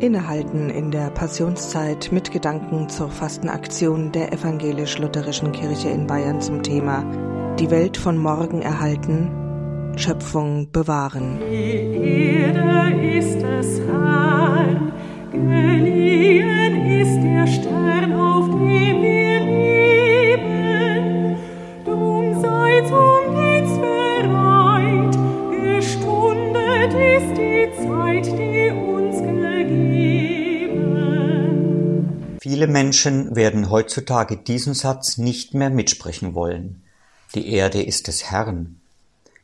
Innehalten in der Passionszeit mit Gedanken zur Fastenaktion der evangelisch-lutherischen Kirche in Bayern zum Thema Die Welt von morgen erhalten, Schöpfung bewahren. Die Erde ist des Herrn, geliehen ist der Stern, auf dem wir leben. Drum seid Dienst bereit, gestundet ist die Zeit, die uns. Viele Menschen werden heutzutage diesen Satz nicht mehr mitsprechen wollen. Die Erde ist des Herrn.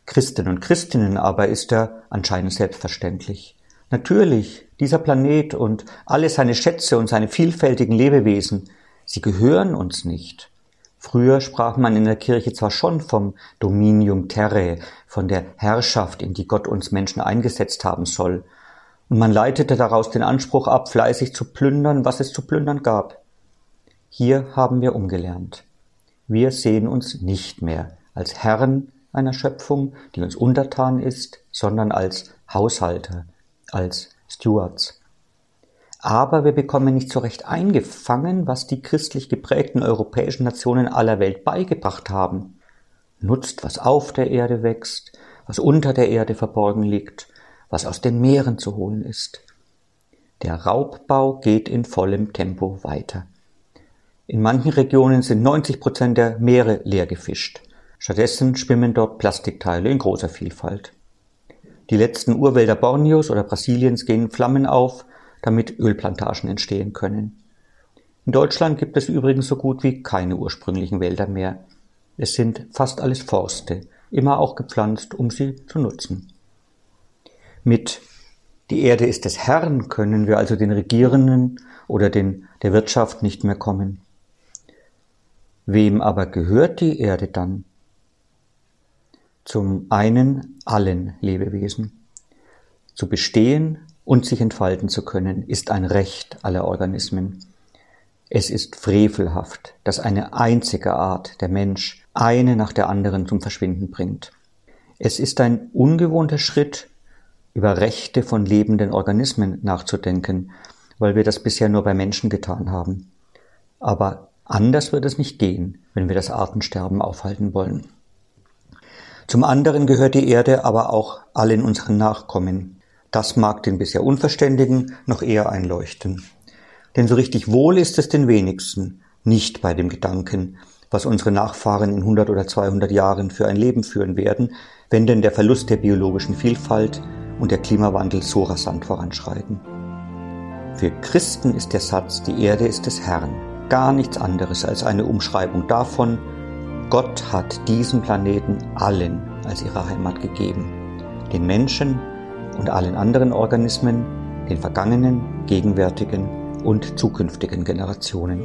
Christen und Christinnen aber ist er anscheinend selbstverständlich. Natürlich, dieser Planet und alle seine Schätze und seine vielfältigen Lebewesen, sie gehören uns nicht. Früher sprach man in der Kirche zwar schon vom Dominium Terrae, von der Herrschaft, in die Gott uns Menschen eingesetzt haben soll, man leitete daraus den Anspruch ab, fleißig zu plündern, was es zu plündern gab. Hier haben wir umgelernt. Wir sehen uns nicht mehr als Herren einer Schöpfung, die uns untertan ist, sondern als Haushalter, als Stewards. Aber wir bekommen nicht so recht eingefangen, was die christlich geprägten europäischen Nationen aller Welt beigebracht haben. Nutzt, was auf der Erde wächst, was unter der Erde verborgen liegt, was aus den Meeren zu holen ist. Der Raubbau geht in vollem Tempo weiter. In manchen Regionen sind 90 Prozent der Meere leer gefischt. Stattdessen schwimmen dort Plastikteile in großer Vielfalt. Die letzten Urwälder Borneos oder Brasiliens gehen Flammen auf, damit Ölplantagen entstehen können. In Deutschland gibt es übrigens so gut wie keine ursprünglichen Wälder mehr. Es sind fast alles Forste, immer auch gepflanzt, um sie zu nutzen. Mit die Erde ist des Herrn können wir also den Regierenden oder den, der Wirtschaft nicht mehr kommen. Wem aber gehört die Erde dann? Zum einen allen Lebewesen. Zu bestehen und sich entfalten zu können, ist ein Recht aller Organismen. Es ist frevelhaft, dass eine einzige Art, der Mensch, eine nach der anderen zum Verschwinden bringt. Es ist ein ungewohnter Schritt, über Rechte von lebenden Organismen nachzudenken, weil wir das bisher nur bei Menschen getan haben. Aber anders wird es nicht gehen, wenn wir das Artensterben aufhalten wollen. Zum anderen gehört die Erde aber auch allen unseren Nachkommen. Das mag den bisher Unverständigen noch eher einleuchten. Denn so richtig wohl ist es den wenigsten, nicht bei dem Gedanken, was unsere Nachfahren in 100 oder 200 Jahren für ein Leben führen werden, wenn denn der Verlust der biologischen Vielfalt und der Klimawandel so rasant voranschreiten. Für Christen ist der Satz, die Erde ist des Herrn, gar nichts anderes als eine Umschreibung davon, Gott hat diesen Planeten allen als ihre Heimat gegeben, den Menschen und allen anderen Organismen, den vergangenen, gegenwärtigen und zukünftigen Generationen.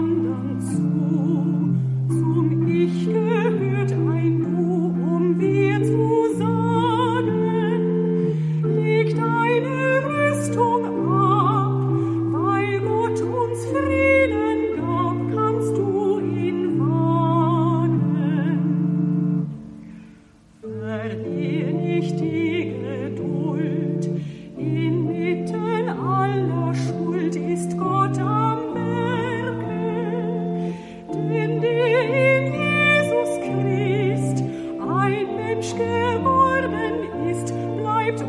Sterben ist, bleibt